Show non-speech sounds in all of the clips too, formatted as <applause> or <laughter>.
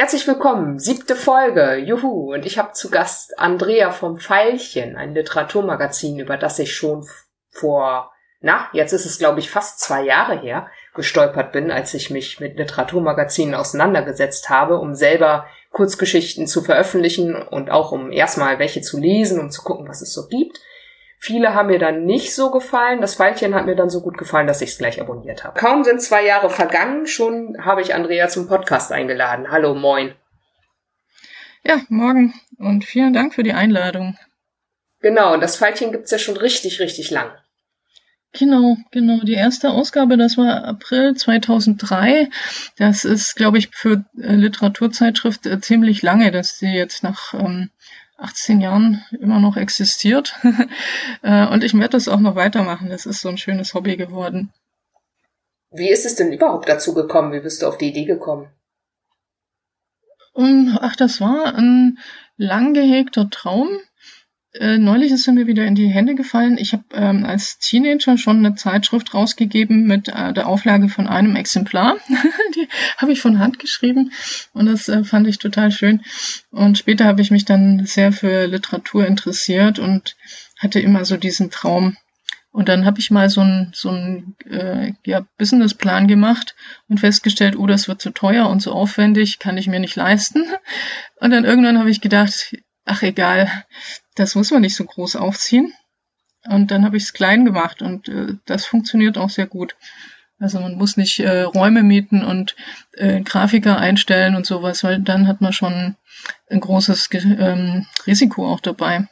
Herzlich willkommen, siebte Folge, juhu, und ich habe zu Gast Andrea vom Pfeilchen, ein Literaturmagazin, über das ich schon vor, na, jetzt ist es glaube ich fast zwei Jahre her, gestolpert bin, als ich mich mit Literaturmagazinen auseinandergesetzt habe, um selber Kurzgeschichten zu veröffentlichen und auch um erstmal welche zu lesen, um zu gucken, was es so gibt. Viele haben mir dann nicht so gefallen. Das Pfeilchen hat mir dann so gut gefallen, dass ich es gleich abonniert habe. Kaum sind zwei Jahre vergangen, schon habe ich Andrea zum Podcast eingeladen. Hallo, moin. Ja, morgen und vielen Dank für die Einladung. Genau, und das Pfeilchen gibt's ja schon richtig, richtig lang. Genau, genau. Die erste Ausgabe, das war April 2003. Das ist, glaube ich, für äh, Literaturzeitschrift äh, ziemlich lange, dass sie jetzt nach ähm, 18 Jahren immer noch existiert. <laughs> Äh, und ich werde das auch noch weitermachen. Das ist so ein schönes Hobby geworden. Wie ist es denn überhaupt dazu gekommen? Wie bist du auf die Idee gekommen? Und, ach, das war ein lang gehegter Traum. Äh, neulich ist er mir wieder in die Hände gefallen. Ich habe ähm, als Teenager schon eine Zeitschrift rausgegeben mit äh, der Auflage von einem Exemplar. <laughs> die habe ich von Hand geschrieben und das äh, fand ich total schön. Und später habe ich mich dann sehr für Literatur interessiert und hatte immer so diesen Traum. Und dann habe ich mal so einen so einen, äh, ja, Businessplan gemacht und festgestellt, oh, das wird zu teuer und so aufwendig, kann ich mir nicht leisten. Und dann irgendwann habe ich gedacht, ach egal, das muss man nicht so groß aufziehen. Und dann habe ich es klein gemacht und äh, das funktioniert auch sehr gut. Also man muss nicht äh, Räume mieten und äh, Grafiker einstellen und sowas, weil dann hat man schon ein großes ähm, Risiko auch dabei.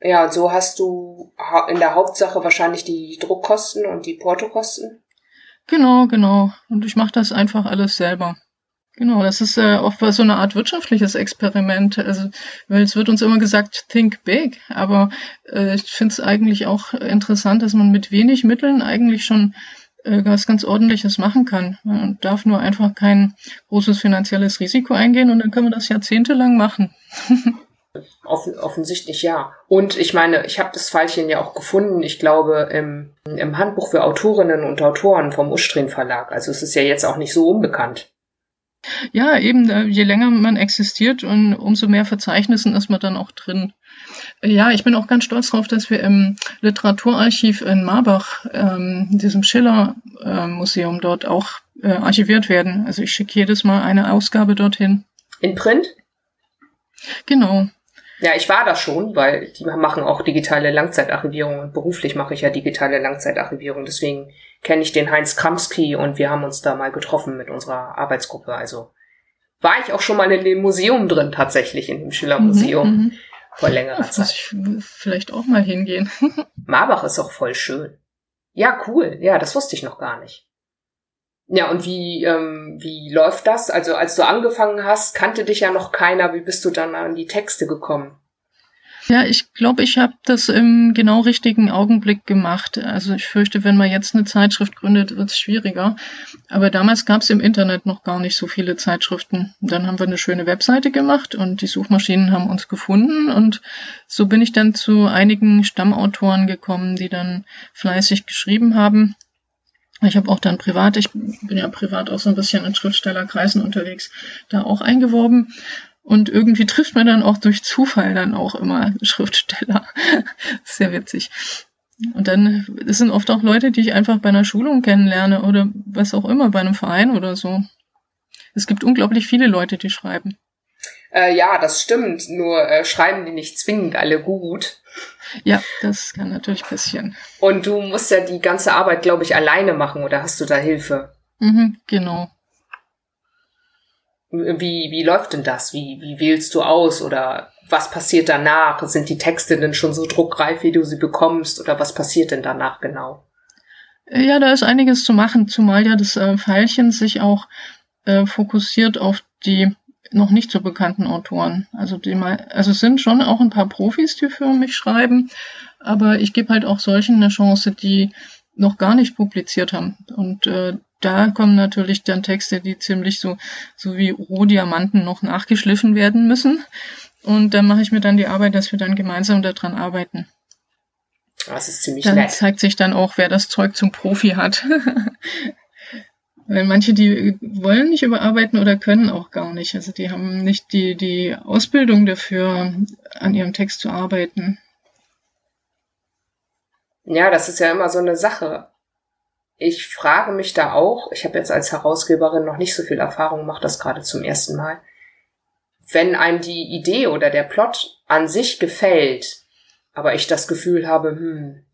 Ja, und so hast du in der Hauptsache wahrscheinlich die Druckkosten und die Portokosten. Genau, genau. Und ich mache das einfach alles selber. Genau, das ist äh, oft so eine Art wirtschaftliches Experiment. Also, weil es wird uns immer gesagt, think big, aber äh, ich finde es eigentlich auch interessant, dass man mit wenig Mitteln eigentlich schon äh, was ganz Ordentliches machen kann. Man darf nur einfach kein großes finanzielles Risiko eingehen und dann kann man das jahrzehntelang machen. <laughs> Offen, offensichtlich ja. Und ich meine, ich habe das Pfeilchen ja auch gefunden, ich glaube, im, im Handbuch für Autorinnen und Autoren vom Ustrin Verlag. Also es ist ja jetzt auch nicht so unbekannt. Ja, eben, äh, je länger man existiert und umso mehr Verzeichnissen ist man dann auch drin. Ja, ich bin auch ganz stolz darauf, dass wir im Literaturarchiv in Marbach, ähm, diesem Schiller-Museum äh, dort auch äh, archiviert werden. Also ich schicke jedes Mal eine Ausgabe dorthin. In Print? Genau. Ja, ich war da schon, weil die machen auch digitale Langzeitarchivierung und beruflich mache ich ja digitale Langzeitarchivierung. Deswegen kenne ich den Heinz Kramski und wir haben uns da mal getroffen mit unserer Arbeitsgruppe. Also war ich auch schon mal in dem Museum drin, tatsächlich, in dem Schiller-Museum. Mhm, mhm. vor längerer Ach, Zeit. Ich vielleicht auch mal hingehen. <laughs> Marbach ist auch voll schön. Ja, cool. Ja, das wusste ich noch gar nicht. Ja, und wie, ähm, wie läuft das? Also als du angefangen hast, kannte dich ja noch keiner. Wie bist du dann an die Texte gekommen? Ja, ich glaube, ich habe das im genau richtigen Augenblick gemacht. Also ich fürchte, wenn man jetzt eine Zeitschrift gründet, wird es schwieriger. Aber damals gab es im Internet noch gar nicht so viele Zeitschriften. Dann haben wir eine schöne Webseite gemacht und die Suchmaschinen haben uns gefunden. Und so bin ich dann zu einigen Stammautoren gekommen, die dann fleißig geschrieben haben. Ich habe auch dann privat, ich bin ja privat auch so ein bisschen in Schriftstellerkreisen unterwegs, da auch eingeworben. Und irgendwie trifft man dann auch durch Zufall dann auch immer <laughs> Schriftsteller. Sehr witzig. Und dann das sind oft auch Leute, die ich einfach bei einer Schulung kennenlerne oder was auch immer, bei einem Verein oder so. Es gibt unglaublich viele Leute, die schreiben. Äh, ja, das stimmt. Nur äh, schreiben die nicht zwingend alle gut. Ja, das kann natürlich passieren. Und du musst ja die ganze Arbeit, glaube ich, alleine machen oder hast du da Hilfe? Mhm, genau. Wie, wie läuft denn das? Wie, wie wählst du aus oder was passiert danach? Sind die Texte denn schon so druckreif, wie du sie bekommst oder was passiert denn danach genau? Ja, da ist einiges zu machen, zumal ja das äh, Pfeilchen sich auch äh, fokussiert auf die noch nicht so bekannten Autoren. Also die mal, also es sind schon auch ein paar Profis, die für mich schreiben, aber ich gebe halt auch solchen eine Chance, die noch gar nicht publiziert haben. Und äh, da kommen natürlich dann Texte, die ziemlich so, so wie Rohdiamanten noch nachgeschliffen werden müssen. Und dann mache ich mir dann die Arbeit, dass wir dann gemeinsam daran arbeiten. Das ist ziemlich dann nett. zeigt sich dann auch, wer das Zeug zum Profi hat. <laughs> Weil manche, die wollen nicht überarbeiten oder können auch gar nicht. Also die haben nicht die, die Ausbildung dafür, an ihrem Text zu arbeiten. Ja, das ist ja immer so eine Sache. Ich frage mich da auch, ich habe jetzt als Herausgeberin noch nicht so viel Erfahrung, mache das gerade zum ersten Mal. Wenn einem die Idee oder der Plot an sich gefällt, aber ich das Gefühl habe, hm,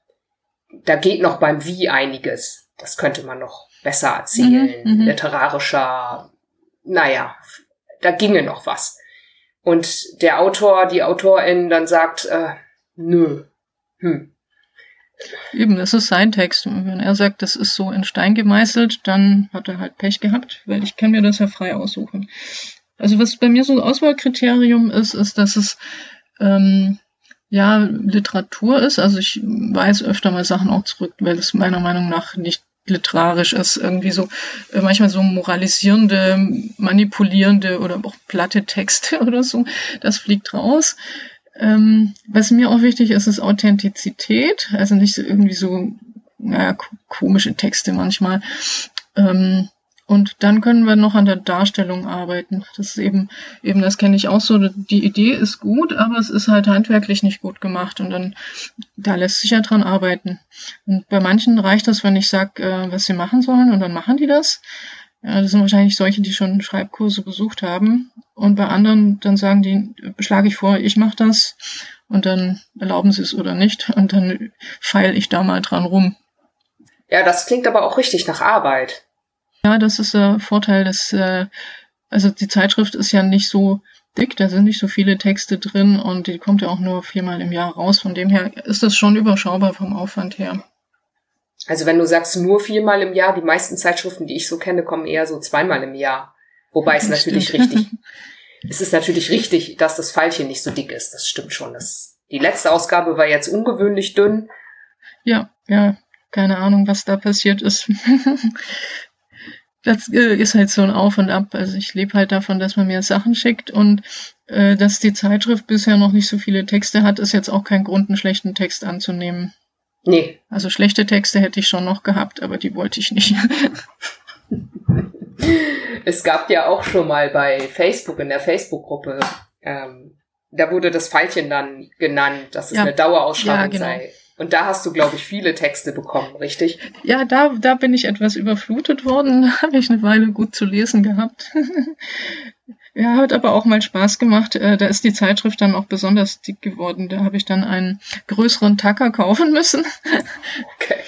da geht noch beim Wie einiges. Das könnte man noch besser erzählen, mhm, mhm, literarischer, naja, da ginge noch was. Und der Autor, die Autorin dann sagt, äh, nö, hm. Eben, das ist sein Text. Und wenn er sagt, das ist so in Stein gemeißelt, dann hat er halt Pech gehabt, weil ich kann mir das ja frei aussuchen. Also was bei mir so ein Auswahlkriterium ist, ist, dass es ähm, ja Literatur ist. Also ich weise öfter mal Sachen auch zurück, weil es meiner Meinung nach nicht literarisch ist, irgendwie so äh, manchmal so moralisierende, manipulierende oder auch platte Texte <laughs> oder so. Das fliegt raus. Ähm, was mir auch wichtig ist, ist Authentizität, also nicht so irgendwie so naja, komische Texte manchmal. Ähm, und dann können wir noch an der Darstellung arbeiten. Das ist eben, eben, das kenne ich auch so. Die Idee ist gut, aber es ist halt handwerklich nicht gut gemacht. Und dann, da lässt sich ja dran arbeiten. Und bei manchen reicht das, wenn ich sage, äh, was sie machen sollen, und dann machen die das. Ja, das sind wahrscheinlich solche, die schon Schreibkurse besucht haben. Und bei anderen, dann sagen die, schlage ich vor, ich mache das. Und dann erlauben sie es oder nicht. Und dann feile ich da mal dran rum. Ja, das klingt aber auch richtig nach Arbeit. Ja, das ist der Vorteil, dass äh, also die Zeitschrift ist ja nicht so dick, da sind nicht so viele Texte drin und die kommt ja auch nur viermal im Jahr raus. Von dem her ist das schon überschaubar vom Aufwand her. Also wenn du sagst nur viermal im Jahr, die meisten Zeitschriften, die ich so kenne, kommen eher so zweimal im Jahr. Wobei es natürlich richtig, es ist natürlich richtig, dass das Pfeilchen nicht so dick ist. Das stimmt schon. Das, die letzte Ausgabe war jetzt ungewöhnlich dünn. Ja, ja, keine Ahnung, was da passiert ist. <laughs> das äh, ist halt so ein Auf und Ab. Also ich lebe halt davon, dass man mir Sachen schickt und äh, dass die Zeitschrift bisher noch nicht so viele Texte hat, ist jetzt auch kein Grund, einen schlechten Text anzunehmen. Nee. Also schlechte Texte hätte ich schon noch gehabt, aber die wollte ich nicht. <laughs> es gab ja auch schon mal bei Facebook, in der Facebook-Gruppe, ähm, da wurde das Pfeilchen dann genannt, dass es ja. eine Dauerausschreibung ja, genau. sei. Und da hast du, glaube ich, viele Texte bekommen, richtig? Ja, da, da bin ich etwas überflutet worden. <laughs> Da habe ich eine Weile gut zu lesen gehabt. <laughs> ja, hat aber auch mal Spaß gemacht. Äh, da ist die Zeitschrift dann auch besonders dick geworden. Da habe ich dann einen größeren Tacker kaufen müssen. <laughs> okay.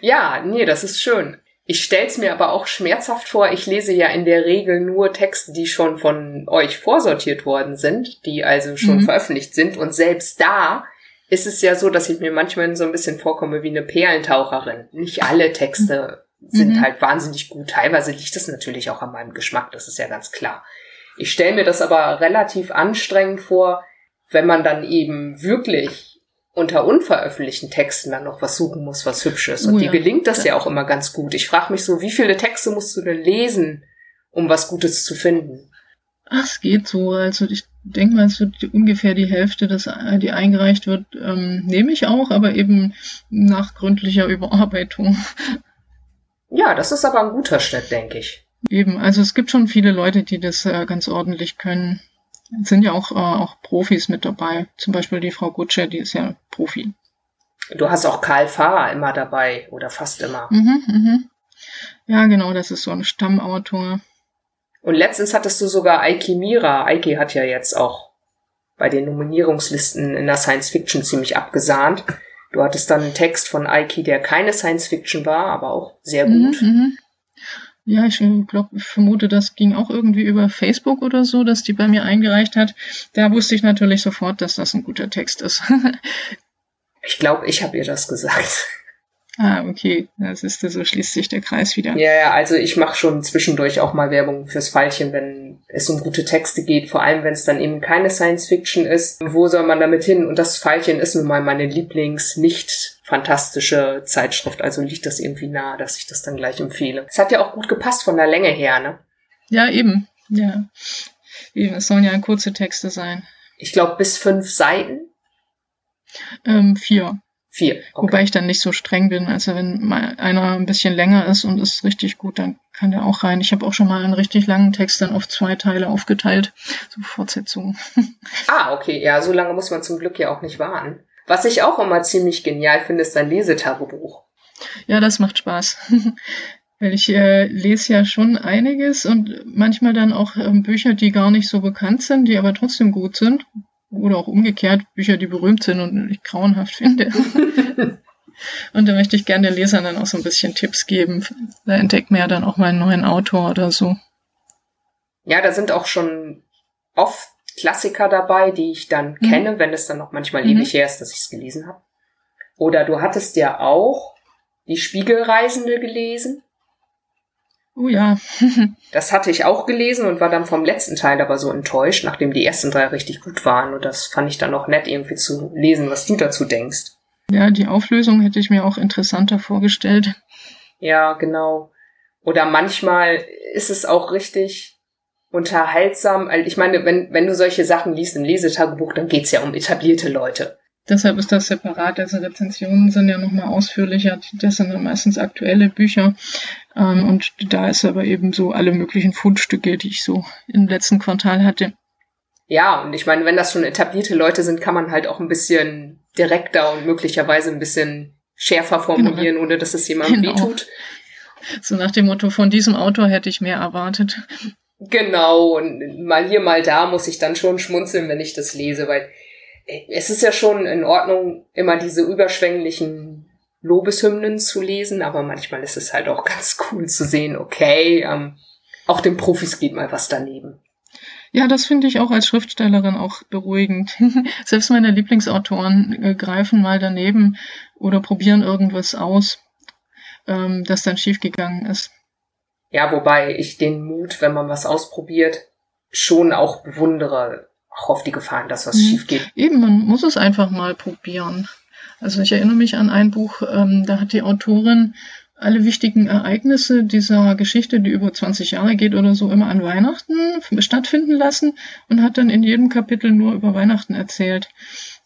Ja, nee, das ist schön. Ich stell's mir aber auch schmerzhaft vor. Ich lese ja in der Regel nur Texte, die schon von euch vorsortiert worden sind, die also schon mhm. veröffentlicht sind. Und selbst da ist es ja so, dass ich mir manchmal so ein bisschen vorkomme wie eine Perlentaucherin. Nicht alle Texte sind mhm. halt wahnsinnig gut. Teilweise liegt das natürlich auch an meinem Geschmack, das ist ja ganz klar. Ich stelle mir das aber relativ anstrengend vor, wenn man dann eben wirklich unter unveröffentlichten Texten dann noch was suchen muss, was hübsch ist. Und oh ja. dir gelingt das ja auch immer ganz gut. Ich frage mich so, wie viele Texte musst du denn lesen, um was Gutes zu finden? Ach, es geht so. Also ich denke mal, es wird ungefähr die Hälfte, das, die eingereicht wird, ähm, nehme ich auch, aber eben nach gründlicher Überarbeitung. Ja, das ist aber ein guter Schnitt, denke ich. Eben, also es gibt schon viele Leute, die das äh, ganz ordentlich können. Es sind ja auch, äh, auch Profis mit dabei. Zum Beispiel die Frau Gutscher, die ist ja Profi. Du hast auch Karl Fahrer immer dabei oder fast immer. Mhm, mhm. Ja, genau, das ist so ein Stammautor. Und letztens hattest du sogar Aiki Mira. Aiki hat ja jetzt auch bei den Nominierungslisten in der Science Fiction ziemlich abgesahnt. Du hattest dann einen Text von Aiki, der keine Science Fiction war, aber auch sehr mhm, gut. Mhm, ja, ich glaube, ich vermute, das ging auch irgendwie über Facebook oder so, dass die bei mir eingereicht hat. Da wusste ich natürlich sofort, dass das ein guter Text ist. <laughs> ich glaube, ich habe ihr das gesagt. Ah, okay. Das ist so schließt sich der Kreis wieder. Ja, ja, also ich mache schon zwischendurch auch mal Werbung fürs Pfeilchen, wenn es um gute Texte geht, vor allem wenn es dann eben keine Science Fiction ist. Wo soll man damit hin? Und das Pfeilchen ist nun mal meine Lieblings nicht fantastische Zeitschrift, also liegt das irgendwie nahe, dass ich das dann gleich empfehle. Es hat ja auch gut gepasst von der Länge her, ne? Ja, eben. Ja. Eben, es sollen ja kurze Texte sein. Ich glaube bis fünf Seiten. Ähm, vier. Vier. Okay. Wobei ich dann nicht so streng bin. Also wenn mal einer ein bisschen länger ist und ist richtig gut, dann kann der auch rein. Ich habe auch schon mal einen richtig langen Text dann auf zwei Teile aufgeteilt. So Fortsetzungen. <laughs> Ah, okay. Ja, so lange muss man zum Glück ja auch nicht warten. Was ich auch immer ziemlich genial finde, ist dein Lesetagebuch. Ja, das macht Spaß. <laughs> Weil ich äh, lese ja schon einiges und manchmal dann auch ähm, Bücher, die gar nicht so bekannt sind, die aber trotzdem gut sind. Oder auch umgekehrt Bücher, die berühmt sind und ich grauenhaft finde. <laughs> und da möchte ich gerne den Lesern dann auch so ein bisschen Tipps geben. Da entdeckt man ja dann auch mal einen neuen Autor oder so. Ja, da sind auch schon oft Klassiker dabei, die ich dann mhm. kenne, wenn es dann noch manchmal mhm. ewig her ist, dass ich es gelesen habe. Oder du hattest ja auch die Spiegelreisende gelesen. Oh ja. <laughs> das hatte ich auch gelesen und war dann vom letzten Teil aber so enttäuscht, nachdem die ersten drei richtig gut waren. Und das fand ich dann noch nett, irgendwie zu lesen, was du dazu denkst. Ja, die Auflösung hätte ich mir auch interessanter vorgestellt. Ja, genau. Oder manchmal ist es auch richtig unterhaltsam. Also ich meine, wenn, wenn du solche Sachen liest im Lesetagebuch, dann geht's ja um etablierte Leute. Deshalb ist das separat. Also Rezensionen sind ja nochmal ausführlicher. Das sind dann meistens aktuelle Bücher. Ähm, und da ist aber eben so alle möglichen Fundstücke, die ich so im letzten Quartal hatte. Ja, und ich meine, wenn das schon etablierte Leute sind, kann man halt auch ein bisschen direkter und möglicherweise ein bisschen schärfer formulieren, genau. ohne dass es jemandem genau. wehtut. So nach dem Motto, von diesem Autor hätte ich mehr erwartet. Genau, und mal hier, mal da muss ich dann schon schmunzeln, wenn ich das lese, weil es ist ja schon in Ordnung, immer diese überschwänglichen Lobeshymnen zu lesen, aber manchmal ist es halt auch ganz cool zu sehen, okay, ähm, auch den Profis geht mal was daneben. Ja, das finde ich auch als Schriftstellerin auch beruhigend. <laughs> Selbst meine Lieblingsautoren äh, greifen mal daneben oder probieren irgendwas aus, ähm, das dann schiefgegangen ist. Ja, wobei ich den Mut, wenn man was ausprobiert, schon auch bewundere auch auf die Gefahren, dass was mhm. schief geht. Eben, man muss es einfach mal probieren. Also ich erinnere mich an ein Buch, ähm, da hat die Autorin alle wichtigen Ereignisse dieser Geschichte, die über 20 Jahre geht oder so, immer an Weihnachten stattfinden lassen und hat dann in jedem Kapitel nur über Weihnachten erzählt.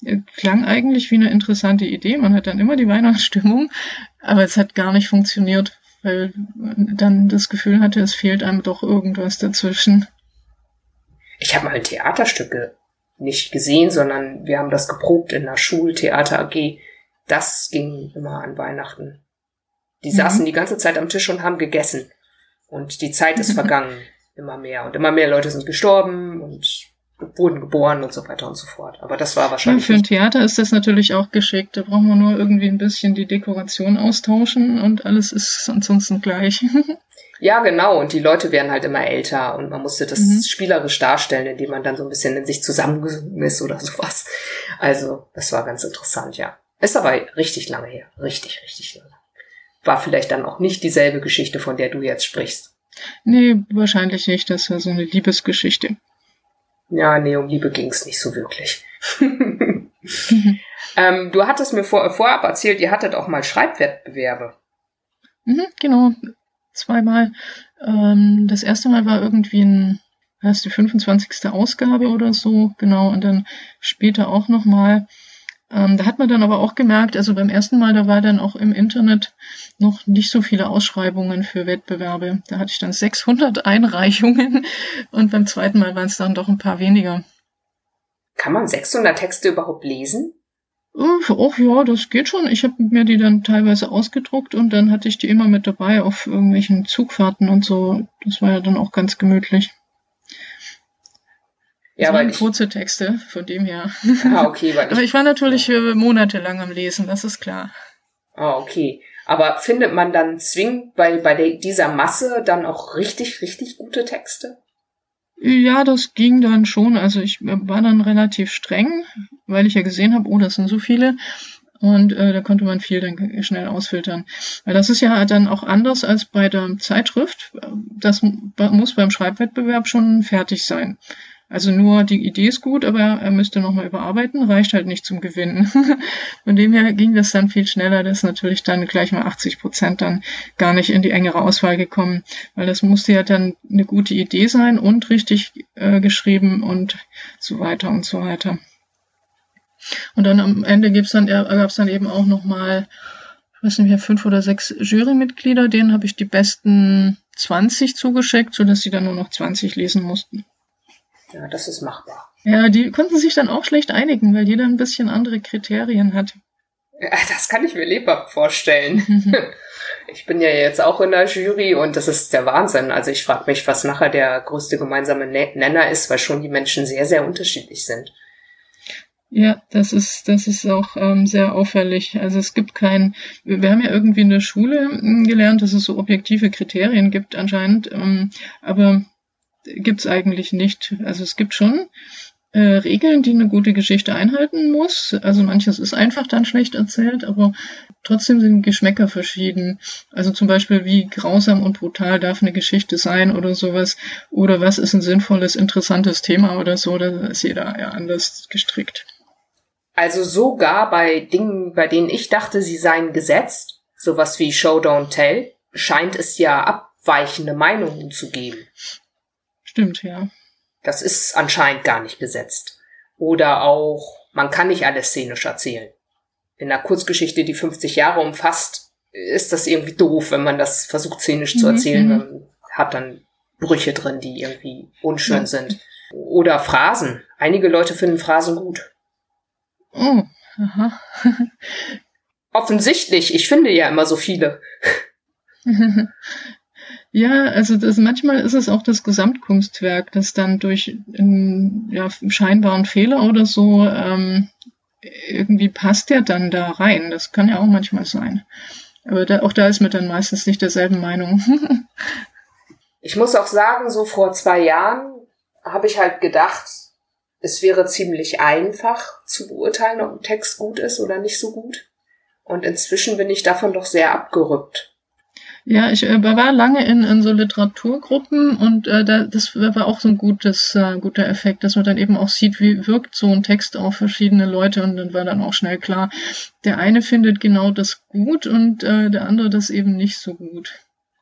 Äh, klang eigentlich wie eine interessante Idee. Man hat dann immer die <laughs> Weihnachtsstimmung, aber es hat gar nicht funktioniert, weil man dann das Gefühl hatte, es fehlt einem doch irgendwas dazwischen. Ich habe mal Theaterstücke nicht gesehen, sondern wir haben das geprobt in der Schultheater AG. Das ging immer an Weihnachten. Die mhm. saßen die ganze Zeit am Tisch und haben gegessen. Und die Zeit ist <laughs> vergangen. Immer mehr. Und immer mehr Leute sind gestorben und wurden geboren und so weiter und so fort. Aber das war wahrscheinlich. Ja, für ein Theater ist das natürlich auch geschickt. Da brauchen wir nur irgendwie ein bisschen die Dekoration austauschen und alles ist ansonsten gleich. <laughs> Ja, genau. Und die Leute werden halt immer älter und man musste das mhm. spielerisch darstellen, indem man dann so ein bisschen in sich zusammengesungen ist oder <laughs> sowas. Also, das war ganz interessant, ja. Ist aber richtig lange her. Richtig, richtig lange. War vielleicht dann auch nicht dieselbe Geschichte, von der du jetzt sprichst. Nee, wahrscheinlich nicht. Das war so eine Liebesgeschichte. Ja, nee, um Liebe ging's nicht so wirklich. mhm. <laughs> ähm, du hattest mir vor, vorab erzählt, ihr hattet auch mal Schreibwettbewerbe. Mhm, genau zweimal. Ähm, das erste Mal war irgendwie ein, was die 25. Ausgabe oder so, genau, und dann später auch nochmal. Ähm, da hat man dann aber auch gemerkt, also beim ersten Mal, da war dann auch im Internet noch nicht so viele Ausschreibungen für Wettbewerbe. Da hatte ich dann 600 <laughs> Einreichungen und beim zweiten Mal waren es dann doch ein paar weniger. Kann man 600 Texte überhaupt lesen? Ach ja, das geht schon. Ich habe mir die dann teilweise ausgedruckt und dann hatte ich die immer mit dabei auf irgendwelchen Zugfahrten und so. Das war ja dann auch ganz gemütlich. Ja, waren kurze Texte, von dem her. Ah, okay. Weil <laughs> ich, aber ich war natürlich ja. monatelang am Lesen, das ist klar. Ah, okay. Aber findet man dann zwingend bei, bei der, dieser Masse dann auch richtig, richtig gute Texte? Ja, das ging dann schon. Also ich war dann relativ streng, weil ich ja gesehen habe, oh, das sind so viele. Und äh, da konnte man viel dann schnell ausfiltern. Weil das ist ja dann auch anders als bei der Zeitschrift. Das muss beim Schreibwettbewerb schon fertig sein. Also nur die Idee ist gut, aber er müsste nochmal überarbeiten, reicht halt nicht zum Gewinnen. <laughs> Von dem her ging das dann viel schneller, das ist natürlich dann gleich mal 80 Prozent dann gar nicht in die engere Auswahl gekommen, weil das musste ja dann eine gute Idee sein und richtig äh, geschrieben und so weiter und so weiter. Und dann am Ende gibt's dann, gab es dann eben auch nochmal, ich weiß nicht mehr, fünf oder sechs Jurymitglieder, denen habe ich die besten 20 zugeschickt, sodass sie dann nur noch 20 lesen mussten. Ja, das ist machbar. Ja, die konnten sich dann auch schlecht einigen, weil jeder ein bisschen andere Kriterien hat. Ja, das kann ich mir lebhaft vorstellen. <laughs> ich bin ja jetzt auch in der Jury und das ist der Wahnsinn. Also ich frage mich, was nachher der größte gemeinsame Nenner ist, weil schon die Menschen sehr, sehr unterschiedlich sind. Ja, das ist, das ist auch ähm, sehr auffällig. Also es gibt kein, wir haben ja irgendwie in der Schule hm, gelernt, dass es so objektive Kriterien gibt anscheinend, ähm, aber gibt's eigentlich nicht. Also es gibt schon äh, Regeln, die eine gute Geschichte einhalten muss. Also manches ist einfach dann schlecht erzählt, aber trotzdem sind Geschmäcker verschieden. Also zum Beispiel, wie grausam und brutal darf eine Geschichte sein oder sowas. Oder was ist ein sinnvolles, interessantes Thema oder so. Da ist jeder ja anders gestrickt. Also sogar bei Dingen, bei denen ich dachte, sie seien gesetzt, sowas wie Show Don't Tell, scheint es ja abweichende Meinungen zu geben. Stimmt, ja. Das ist anscheinend gar nicht gesetzt. Oder auch, man kann nicht alles szenisch erzählen. In einer Kurzgeschichte, die 50 Jahre umfasst, ist das irgendwie doof, wenn man das versucht szenisch zu mhm, erzählen. Mhm. Man hat dann Brüche drin, die irgendwie unschön ja. sind. Oder Phrasen. Einige Leute finden Phrasen gut. Oh, aha. <laughs> Offensichtlich, ich finde ja immer so viele. <laughs> Ja, also das, manchmal ist es auch das Gesamtkunstwerk, das dann durch einen ja, scheinbaren Fehler oder so ähm, irgendwie passt der dann da rein. Das kann ja auch manchmal sein. Aber da, auch da ist mir dann meistens nicht derselben Meinung. <laughs> ich muss auch sagen, so vor zwei Jahren habe ich halt gedacht, es wäre ziemlich einfach zu beurteilen, ob ein Text gut ist oder nicht so gut. Und inzwischen bin ich davon doch sehr abgerückt. Ja, ich äh, war lange in, in so Literaturgruppen und äh, da, das war auch so ein gutes, äh, guter Effekt, dass man dann eben auch sieht, wie wirkt so ein Text auf verschiedene Leute und dann war dann auch schnell klar, der eine findet genau das gut und äh, der andere das eben nicht so gut.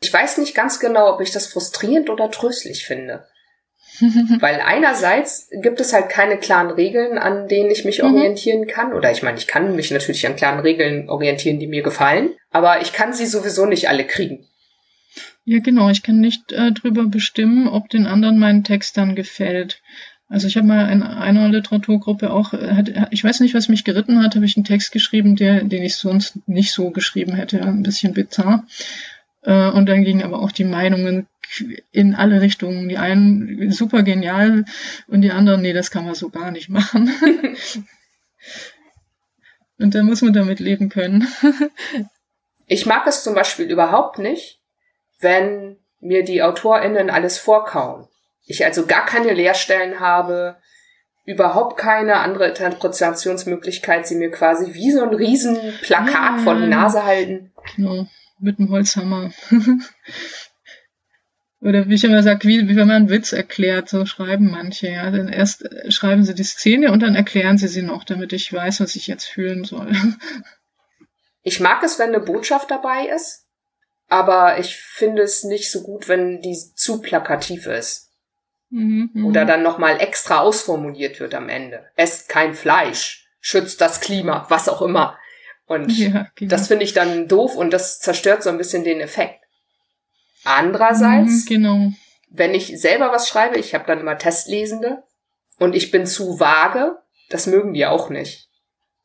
Ich weiß nicht ganz genau, ob ich das frustrierend oder tröstlich finde. <laughs> Weil einerseits gibt es halt keine klaren Regeln, an denen ich mich mhm. orientieren kann. Oder ich meine, ich kann mich natürlich an klaren Regeln orientieren, die mir gefallen. Aber ich kann sie sowieso nicht alle kriegen. Ja, genau. Ich kann nicht äh, drüber bestimmen, ob den anderen mein Text dann gefällt. Also ich habe mal in einer Literaturgruppe auch, äh, hat, ich weiß nicht, was mich geritten hat, habe ich einen Text geschrieben, der, den ich sonst nicht so geschrieben hätte, ein bisschen bizarr. Äh, und dann gingen aber auch die Meinungen in alle Richtungen. Die einen super genial und die anderen, nee, das kann man so gar nicht machen. <laughs> und da muss man damit leben können. <laughs> ich mag es zum Beispiel überhaupt nicht, wenn mir die AutorInnen alles vorkauen. Ich also gar keine Leerstellen habe, überhaupt keine andere Interpretationsmöglichkeit, sie mir quasi wie so ein riesen Plakat ja, vor die Nase halten. Genau, mit dem Holzhammer. <laughs> Oder wie ich immer sage, wie, wie wenn man einen Witz erklärt, so schreiben manche, ja. Dann erst äh, schreiben sie die Szene und dann erklären sie sie noch, damit ich weiß, was ich jetzt fühlen soll. <laughs> Ich mag es, wenn eine Botschaft dabei ist, aber ich finde es nicht so gut, wenn die zu plakativ ist. Mhm, mhm. Oder dann nochmal extra ausformuliert wird am Ende. Esst kein Fleisch, schützt das Klima, was auch immer. Und ja, genau. das finde ich dann doof und das zerstört so ein bisschen den Effekt. Andererseits, mhm, genau. wenn ich selber was schreibe, ich habe dann immer Testlesende und ich bin zu vage, das mögen die auch nicht.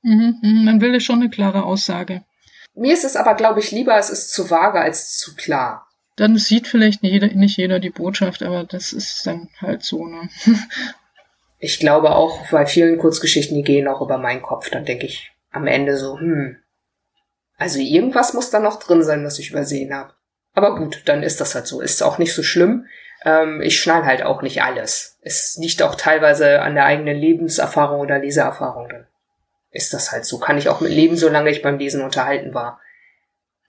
Mhm, mhm, man will schon eine klare Aussage. Mir ist es aber, glaube ich, lieber, es ist zu vage als zu klar. Dann sieht vielleicht nicht jeder, nicht jeder die Botschaft, aber das ist dann halt so, ne? <laughs> ich glaube auch bei vielen Kurzgeschichten, die gehen auch über meinen Kopf. Dann denke ich am Ende so, hm, also irgendwas muss da noch drin sein, was ich übersehen habe. Aber gut, dann ist das halt so. Ist auch nicht so schlimm. Ähm, ich schnall halt auch nicht alles. Es liegt auch teilweise an der eigenen Lebenserfahrung oder Leseerfahrung. Dann ist das halt so. Kann ich auch mit leben, solange ich beim Lesen unterhalten war.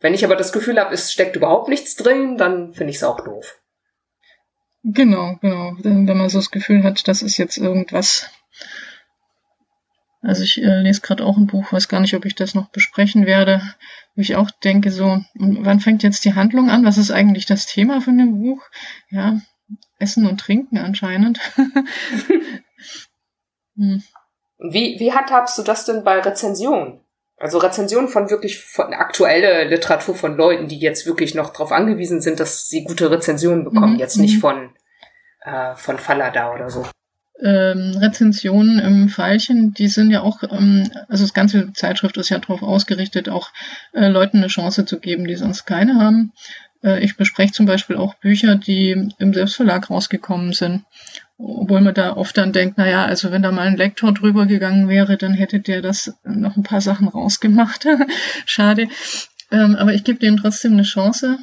Wenn ich aber das Gefühl habe, es steckt überhaupt nichts drin, dann finde ich es auch doof. Genau, genau. Wenn man so das Gefühl hat, das ist jetzt irgendwas also ich äh, lese gerade auch ein Buch, weiß gar nicht, ob ich das noch besprechen werde, wo ich auch denke, so, wann fängt jetzt die Handlung an? Was ist eigentlich das Thema von dem Buch? Ja, Essen und Trinken anscheinend. <laughs> hm. Wie, wie handhabst du das denn bei Rezensionen? Also Rezensionen von wirklich von aktuelle Literatur von Leuten, die jetzt wirklich noch darauf angewiesen sind, dass sie gute Rezensionen bekommen, mhm. jetzt nicht mhm. von, äh, von Fallada oder so. Ähm, Rezensionen im Pfeilchen, die sind ja auch, ähm, also das ganze Zeitschrift ist ja darauf ausgerichtet, auch äh, Leuten eine Chance zu geben, die sonst keine haben. Äh, ich bespreche zum Beispiel auch Bücher, die im Selbstverlag rausgekommen sind. Obwohl man da oft dann denkt, naja, also wenn da mal ein Lektor drüber gegangen wäre, dann hätte der das noch ein paar Sachen rausgemacht. <laughs> Schade. Ähm, aber ich gebe dem trotzdem eine Chance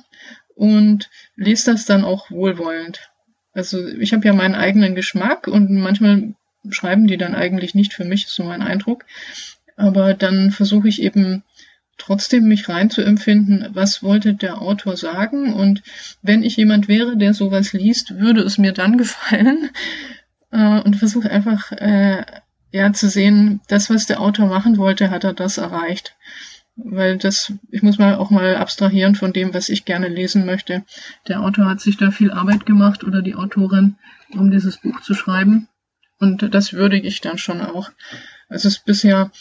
und lese das dann auch wohlwollend. Also ich habe ja meinen eigenen Geschmack und manchmal schreiben die dann eigentlich nicht für mich, ist so mein Eindruck. Aber dann versuche ich eben trotzdem mich reinzuempfinden, was wollte der Autor sagen und wenn ich jemand wäre, der sowas liest, würde es mir dann <laughs> gefallen äh, und versuche einfach äh, ja zu sehen, das, was der Autor machen wollte, hat er das erreicht. Weil das, ich muss mal auch mal abstrahieren von dem, was ich gerne lesen möchte. Der Autor hat sich da viel Arbeit gemacht oder die Autorin, um dieses Buch zu schreiben. Und das würdige ich dann schon auch. Es ist bisher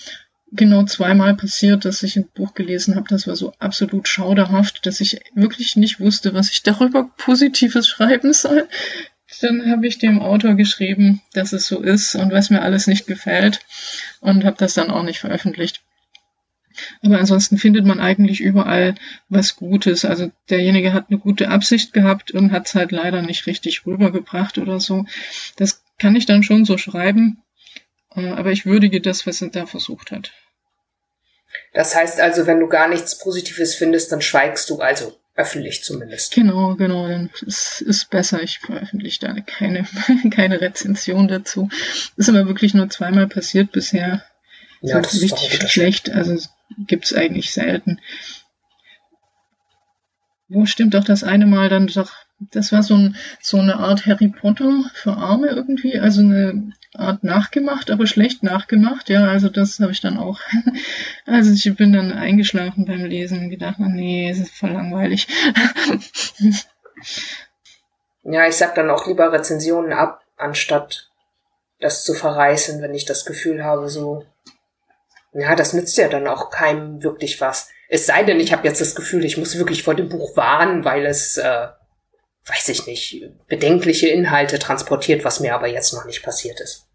genau zweimal passiert, dass ich ein Buch gelesen habe, das war so absolut schauderhaft, dass ich wirklich nicht wusste, was ich darüber Positives schreiben soll. Dann habe ich dem Autor geschrieben, dass es so ist und was mir alles nicht gefällt und habe das dann auch nicht veröffentlicht. Aber ansonsten findet man eigentlich überall was Gutes. Also derjenige hat eine gute Absicht gehabt und hat es halt leider nicht richtig rübergebracht oder so. Das kann ich dann schon so schreiben, äh, aber ich würdige das, was er da versucht hat. Das heißt also, wenn du gar nichts Positives findest, dann schweigst du, also öffentlich zumindest. Genau, genau, dann ist es besser. Ich veröffentliche da keine, <laughs> keine Rezension dazu. Ist aber wirklich nur zweimal passiert bisher. Ja, das ist richtig schlecht, also gibt's eigentlich selten. Wo stimmt doch das eine Mal dann doch das war so, ein, so eine Art Harry Potter für Arme irgendwie, also eine Art nachgemacht, aber schlecht nachgemacht. Ja, also das habe ich dann auch. <laughs> Also ich bin dann eingeschlafen beim Lesen und gedacht, nee, es ist voll langweilig. <laughs> Ja, ich sag dann auch lieber Rezensionen ab, anstatt das zu verreißen, wenn ich das Gefühl habe, so, ja, das nützt ja dann auch keinem wirklich was. Es sei denn, ich habe jetzt das Gefühl, ich muss wirklich vor dem Buch warnen, weil es äh, weiß ich nicht, bedenkliche Inhalte transportiert, was mir aber jetzt noch nicht passiert ist.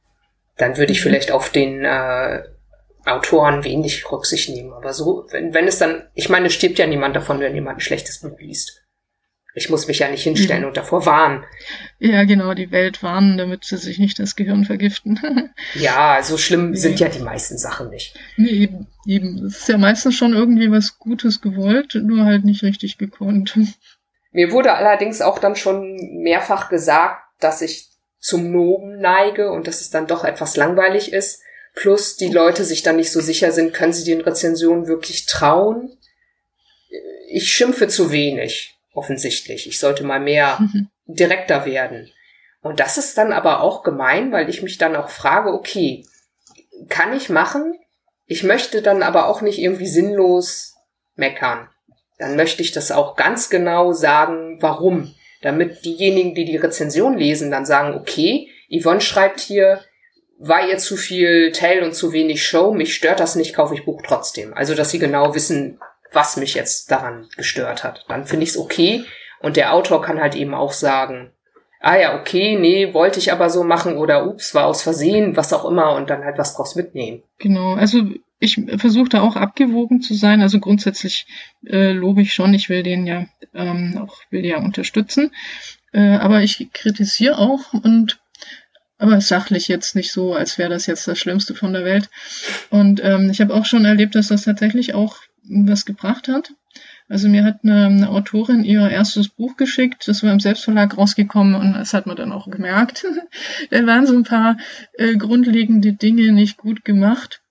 Dann würde ich mhm. vielleicht auf den äh, Autoren wenig Rücksicht nehmen. Aber so, wenn, wenn es dann, ich meine, es stirbt ja niemand davon, wenn jemand ein schlechtes Buch liest. Ich muss mich ja nicht hinstellen mhm. und davor warnen. Ja, genau, die Welt warnen, damit sie sich nicht das Gehirn vergiften. <laughs> ja, so schlimm sind ja die meisten Sachen nicht. Nee, eben, eben. Es ist ja meistens schon irgendwie was Gutes gewollt, nur halt nicht richtig gekonnt. <laughs> Mir wurde allerdings auch dann schon mehrfach gesagt, dass ich zum Noben neige und dass es dann doch etwas langweilig ist. Plus die Leute sich dann nicht so sicher sind, können sie den Rezensionen wirklich trauen? Ich schimpfe zu wenig, offensichtlich. Ich sollte mal mehr mhm. direkter werden. Und das ist dann aber auch gemein, weil ich mich dann auch frage, okay, kann ich machen? Ich möchte dann aber auch nicht irgendwie sinnlos meckern dann möchte ich das auch ganz genau sagen, warum. Damit diejenigen, die die Rezension lesen, dann sagen, okay, Yvonne schreibt hier, war ihr zu viel Tell und zu wenig Show, mich stört das nicht, kaufe ich Buch trotzdem. Also, dass sie genau wissen, was mich jetzt daran gestört hat. Dann finde ich es okay. Und der Autor kann halt eben auch sagen, ah ja, okay, nee, wollte ich aber so machen oder ups, war aus Versehen, was auch immer und dann halt was draus mitnehmen. Genau, also ich versuche da auch abgewogen zu sein. Also grundsätzlich äh, lobe ich schon, ich will den ja ähm, auch will ja unterstützen. Äh, aber ich kritisiere auch und aber sachlich jetzt nicht so, als wäre das jetzt das Schlimmste von der Welt. Und ähm, ich habe auch schon erlebt, dass das tatsächlich auch was gebracht hat. Also mir hat eine, eine, Autorin ihr erstes Buch geschickt, das war im Selbstverlag rausgekommen und das hat man dann auch gemerkt. <laughs> da waren so ein paar äh, grundlegende Dinge nicht gut gemacht.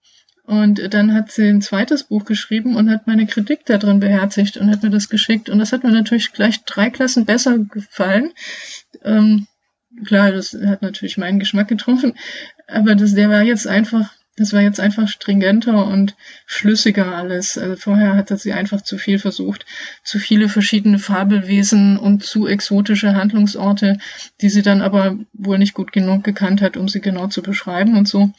Und dann hat sie ein zweites Buch geschrieben und hat meine Kritik da drin beherzigt und hat mir das geschickt. Und das hat mir natürlich gleich drei Klassen besser gefallen. Ähm, klar, das hat natürlich meinen Geschmack getroffen. Aber das, der war jetzt einfach Das war jetzt einfach stringenter und flüssiger alles. Also vorher hatte sie einfach zu viel versucht, zu viele verschiedene Fabelwesen und zu exotische Handlungsorte, die sie dann aber wohl nicht gut genug gekannt hat, um sie genau zu beschreiben und so.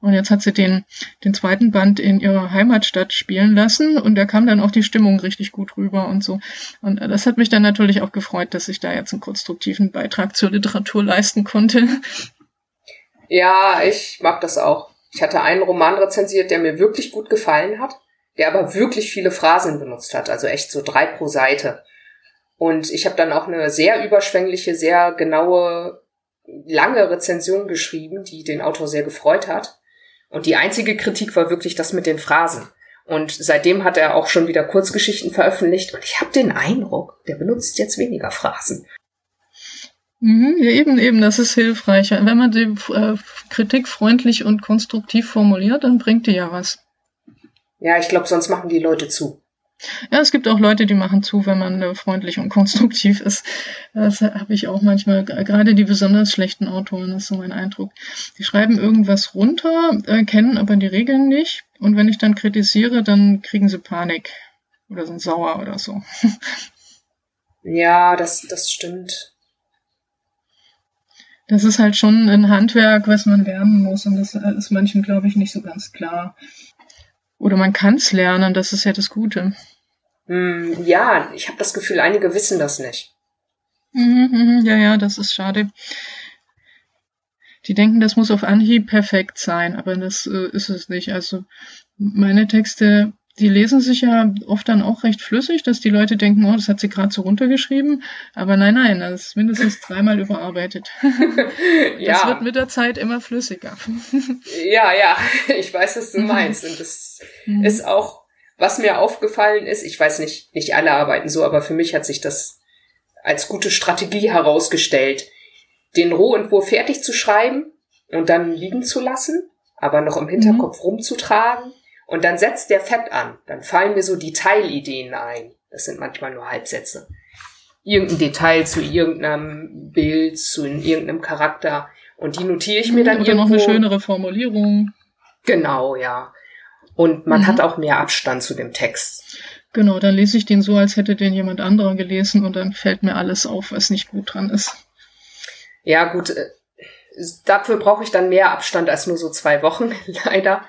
Und jetzt hat sie den, den zweiten Band in ihrer Heimatstadt spielen lassen und da kam dann auch die Stimmung richtig gut rüber und so. Und das hat mich dann natürlich auch gefreut, dass ich da jetzt einen konstruktiven Beitrag zur Literatur leisten konnte. Ja, ich mag das auch. Ich hatte einen Roman rezensiert, der mir wirklich gut gefallen hat, der aber wirklich viele Phrasen benutzt hat, also echt so drei pro Seite. Und ich habe dann auch eine sehr überschwängliche, sehr genaue, lange Rezension geschrieben, die den Autor sehr gefreut hat. Und die einzige Kritik war wirklich das mit den Phrasen. Und seitdem hat er auch schon wieder Kurzgeschichten veröffentlicht. Und ich habe den Eindruck, der benutzt jetzt weniger Phrasen. Mhm, ja, eben, eben, das ist hilfreich. Wenn man die äh, Kritik freundlich und konstruktiv formuliert, dann bringt die ja was. Ja, ich glaube, sonst machen die Leute zu. Ja, es gibt auch Leute, die machen zu, wenn man äh, freundlich und <laughs> konstruktiv ist. Das habe ich auch manchmal, gerade die besonders schlechten Autoren, ist so mein Eindruck. Die schreiben irgendwas runter, äh, kennen aber die Regeln nicht. Und wenn ich dann kritisiere, dann kriegen sie Panik oder sind sauer oder so. <laughs> Ja, das, das stimmt das ist halt schon ein Handwerk, was man lernen muss und das ist manchen, glaube ich, nicht so ganz klar. Oder man kann es lernen, das ist ja das Gute. Mm, ja, ich habe das Gefühl, einige wissen das nicht. Mhm, ja, ja, das ist schade. Die denken, das muss auf Anhieb perfekt sein, aber das äh, ist es nicht. Also meine Texte die lesen sich ja oft dann auch recht flüssig, dass die Leute denken, oh, das hat sie gerade so runtergeschrieben. Aber nein, nein, das ist mindestens dreimal überarbeitet. <laughs> ja. Das wird mit der Zeit immer flüssiger. <laughs> ja, ja, ich weiß, was du meinst. Und das mhm. ist auch, was mir aufgefallen ist, ich weiß nicht, nicht alle arbeiten so, aber für mich hat sich das als gute Strategie herausgestellt, den Rohentwurf fertig zu schreiben und dann liegen zu lassen, aber noch im Hinterkopf mhm. rumzutragen und dann setzt der Fett an. Dann fallen mir so die Teilideen ein. Das sind manchmal nur Halbsätze. Irgendein Detail zu irgendeinem Bild, zu irgendeinem Charakter. Und die notiere ich mir dann Oder irgendwo. noch eine schönere Formulierung. Genau, ja. Und man mhm. hat auch mehr Abstand zu dem Text. Genau, dann lese ich den so, als hätte den jemand anderer gelesen und dann fällt mir alles auf, was nicht gut dran ist. Ja, gut. Äh, dafür brauche ich dann mehr Abstand als nur so zwei Wochen, <laughs> leider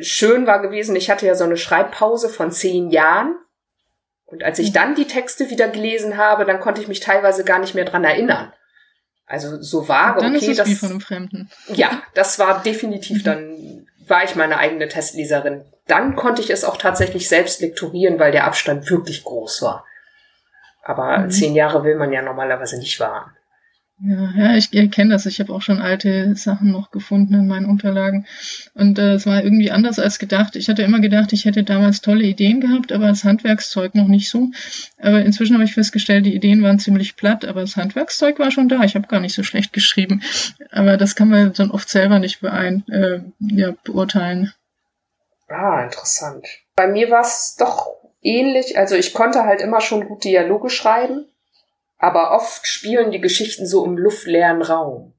schön war gewesen, ich hatte ja so eine Schreibpause von zehn Jahren. Und als ich mhm. dann die Texte wieder gelesen habe, dann konnte ich mich teilweise gar nicht mehr dran erinnern. Also so war dann okay, ist es das, wie von einem Fremden. Ja, das war definitiv mhm. dann war ich meine eigene Testleserin. Dann konnte ich es auch tatsächlich selbst lektorieren, weil der Abstand wirklich groß war. Aber mhm. zehn Jahre will man ja normalerweise nicht wahren. Ja, ja, ich kenne das. Ich habe auch schon alte Sachen noch gefunden in meinen Unterlagen. Und äh, es war irgendwie anders als gedacht. Ich hatte immer gedacht, ich hätte damals tolle Ideen gehabt, aber das Handwerkszeug noch nicht so. Aber inzwischen habe ich festgestellt, die Ideen waren ziemlich platt, aber das Handwerkszeug war schon da. Ich habe gar nicht so schlecht geschrieben. Aber das kann man dann oft selber nicht beein äh, ja, beurteilen. Ah, interessant. Bei mir war es doch ähnlich. Also ich konnte halt immer schon gut Dialoge schreiben aber oft spielen die Geschichten so im luftleeren Raum.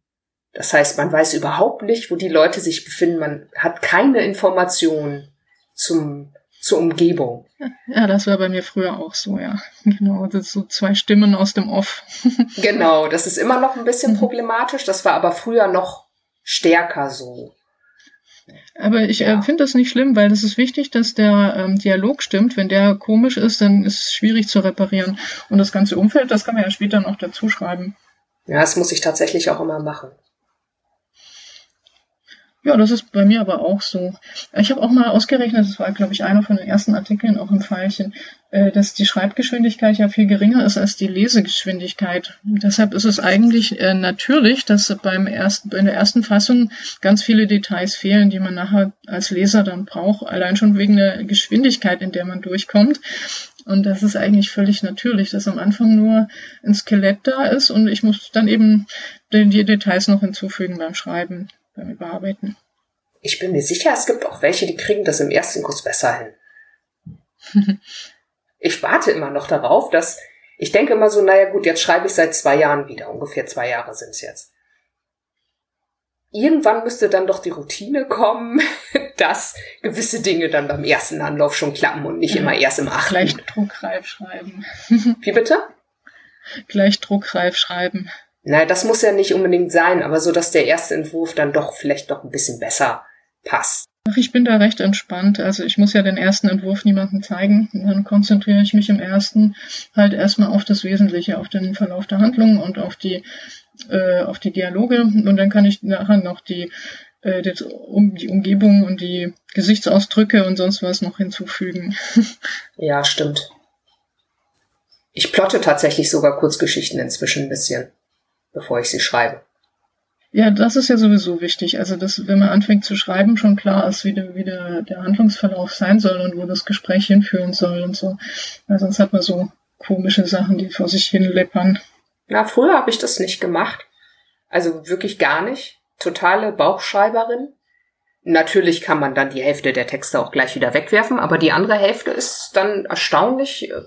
Das heißt, man weiß überhaupt nicht, wo die Leute sich befinden. Man hat keine Informationen zum, zur Umgebung. <laughs> Ja, das war bei mir früher auch so, ja. <laughs> Genau, das so zwei Stimmen aus dem Off. <laughs> genau, das ist immer noch ein bisschen problematisch. Das war aber früher noch stärker so. Aber ich äh, ja. äh, finde das nicht schlimm, weil es ist wichtig, dass der ähm, Dialog stimmt. Wenn der komisch ist, dann ist es schwierig zu reparieren. Und das ganze Umfeld, das kann man ja später noch dazu schreiben. Ja, das muss ich tatsächlich auch immer machen. Ja, das ist bei mir aber auch so. Ich habe auch mal ausgerechnet, das war, glaube ich, einer von den ersten Artikeln auch im Pfeilchen, äh, dass die Schreibgeschwindigkeit ja viel geringer ist als die Lesegeschwindigkeit. Deshalb ist es eigentlich äh, natürlich, dass beim ersten, bei der ersten Fassung ganz viele Details fehlen, die man nachher als Leser dann braucht, allein schon wegen der Geschwindigkeit, in der man durchkommt. Und das ist eigentlich völlig natürlich, dass am Anfang nur ein Skelett da ist und ich muss dann eben die Details noch hinzufügen beim Schreiben beim Überarbeiten. Ich bin mir sicher, es gibt auch welche, die kriegen das im ersten Kurs besser hin. <laughs> ich warte immer noch darauf, dass ich denke immer so, naja gut, jetzt schreibe ich seit zwei Jahren wieder. Ungefähr zwei Jahre sind es jetzt. irgendwann müsste dann doch die Routine kommen, <laughs> dass gewisse Dinge dann beim ersten Anlauf schon klappen und nicht immer erst im achten. Gleich druckreif schreiben. Wie bitte? Gleich druckreif schreiben. Naja, das muss ja nicht unbedingt sein, aber so, dass der erste Entwurf dann doch vielleicht doch ein bisschen besser passt. Ach, ich bin da recht entspannt. Also ich muss ja den ersten Entwurf niemandem zeigen. Und dann konzentriere ich mich im ersten halt erstmal auf das Wesentliche, auf den Verlauf der Handlung und auf die, äh, auf die Dialoge. Und dann kann ich nachher noch die, äh, die, um, die Umgebung und die Gesichtsausdrücke und sonst was noch hinzufügen. <laughs> Ja, stimmt. Ich plotte tatsächlich sogar Kurzgeschichten inzwischen ein bisschen, bevor ich sie schreibe. Ja, das ist ja sowieso wichtig. Also, dass, wenn man anfängt zu schreiben, schon klar ist, wie, der, wie der, der Handlungsverlauf sein soll und wo das Gespräch hinführen soll und so. Weil sonst hat man so komische Sachen, die vor sich hin leppern. Na, früher habe ich das nicht gemacht. Also wirklich gar nicht. Totale Bauchschreiberin. Natürlich kann man dann die Hälfte der Texte auch gleich wieder wegwerfen, aber die andere Hälfte ist dann erstaunlich äh,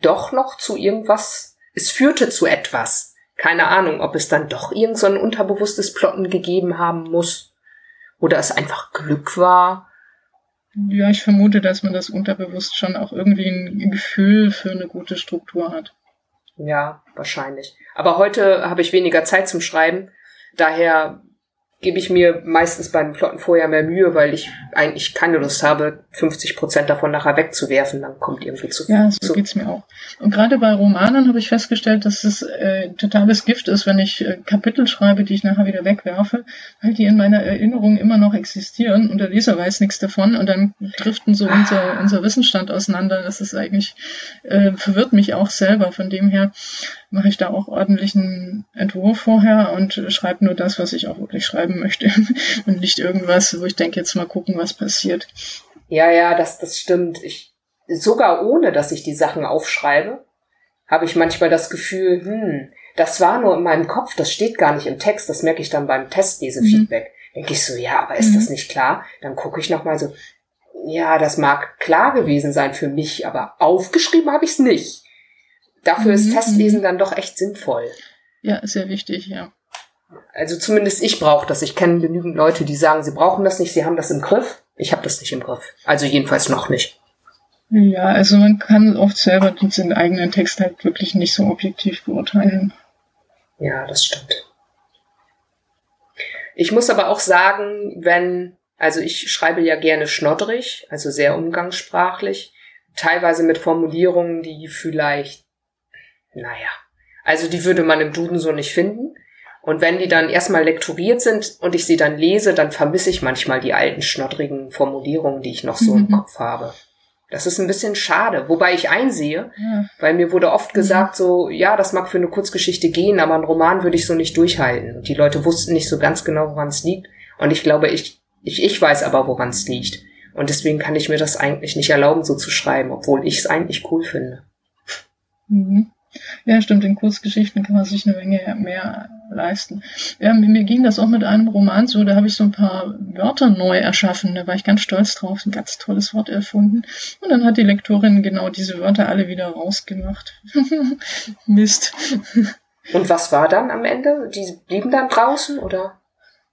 doch noch zu irgendwas. Es führte zu etwas keine Ahnung, ob es dann doch irgend so ein unterbewusstes Plotten gegeben haben muss. Oder es einfach Glück war. Ja, ich vermute, dass man das unterbewusst schon auch irgendwie ein Gefühl für eine gute Struktur hat. Ja, wahrscheinlich. Aber heute habe ich weniger Zeit zum Schreiben. Daher gebe ich mir meistens beim Plotten vorher mehr Mühe, weil ich eigentlich keine Lust habe, 50 Prozent davon nachher wegzuwerfen. Dann kommt irgendwie zu viel. Ja, so geht's mir auch. Und gerade bei Romanen habe ich festgestellt, dass es äh, totales Gift ist, wenn ich äh, Kapitel schreibe, die ich nachher wieder wegwerfe, weil die in meiner Erinnerung immer noch existieren und der Leser weiß nichts davon und dann driften so ah. unser, unser Wissensstand auseinander. Das ist eigentlich, äh, verwirrt mich auch selber. Von dem her mache ich da auch ordentlichen Entwurf vorher und schreibe nur das, was ich auch wirklich schreiben möchte <laughs> und nicht irgendwas, wo ich denke, jetzt mal gucken, was passiert. Ja, ja, das, das stimmt. Ich, sogar ohne, dass ich die Sachen aufschreibe, habe ich manchmal das Gefühl, hm, das war nur in meinem Kopf, das steht gar nicht im Text, das merke ich dann beim Testlesefeedback. Mhm. Denke ich so, ja, aber ist mhm. das nicht klar? Dann gucke ich nochmal so, ja, das mag klar gewesen sein für mich, aber aufgeschrieben habe ich es nicht. Dafür ist Testlesen mhm. dann doch echt sinnvoll. Ja, sehr wichtig, ja. Also zumindest ich brauche das. Ich kenne genügend Leute, die sagen, sie brauchen das nicht, sie haben das im Griff. Ich habe das nicht im Griff. Also jedenfalls noch nicht. Ja, also man kann oft selber den eigenen Text halt wirklich nicht so objektiv beurteilen. Ja, das stimmt. Ich muss aber auch sagen, wenn, also ich schreibe ja gerne schnoddrig, also sehr umgangssprachlich, teilweise mit Formulierungen, die vielleicht, naja, also die würde man im Duden so nicht finden. Und wenn die dann erstmal lektoriert sind und ich sie dann lese, dann vermisse ich manchmal die alten schnoddrigen Formulierungen, die ich noch so mhm. im Kopf habe. Das ist ein bisschen schade, wobei ich einsehe, ja. weil mir wurde oft mhm. gesagt, so, ja, das mag für eine Kurzgeschichte gehen, aber einen Roman würde ich so nicht durchhalten. Und die Leute wussten nicht so ganz genau, woran es liegt. Und ich glaube, ich, ich, ich weiß aber, woran es liegt. Und deswegen kann ich mir das eigentlich nicht erlauben, so zu schreiben, obwohl ich es eigentlich cool finde. Mhm. Ja, stimmt, in Kurzgeschichten kann man sich eine Menge mehr leisten. Ja, mir ging das auch mit einem Roman so, da habe ich so ein paar Wörter neu erschaffen, da war ich ganz stolz drauf, ein ganz tolles Wort erfunden. Und dann hat die Lektorin genau diese Wörter alle wieder rausgemacht. <laughs> Mist. Und was war dann am Ende? Die blieben dann draußen, oder?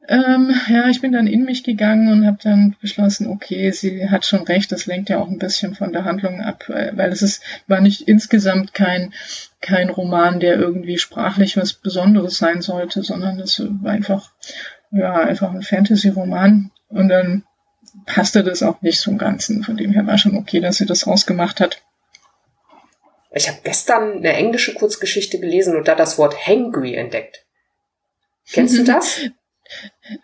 Ähm, ja, ich bin dann in mich gegangen und habe dann beschlossen, okay, sie hat schon recht, das lenkt ja auch ein bisschen von der Handlung ab, weil es ist, war nicht insgesamt kein, kein Roman, der irgendwie sprachlich was Besonderes sein sollte, sondern es war einfach, ja, einfach ein Fantasy-Roman. Und dann passte das auch nicht zum Ganzen. Von dem her war schon okay, dass sie das rausgemacht hat. Ich habe gestern eine englische Kurzgeschichte gelesen und da das Wort hangry entdeckt. Kennst du <laughs> das?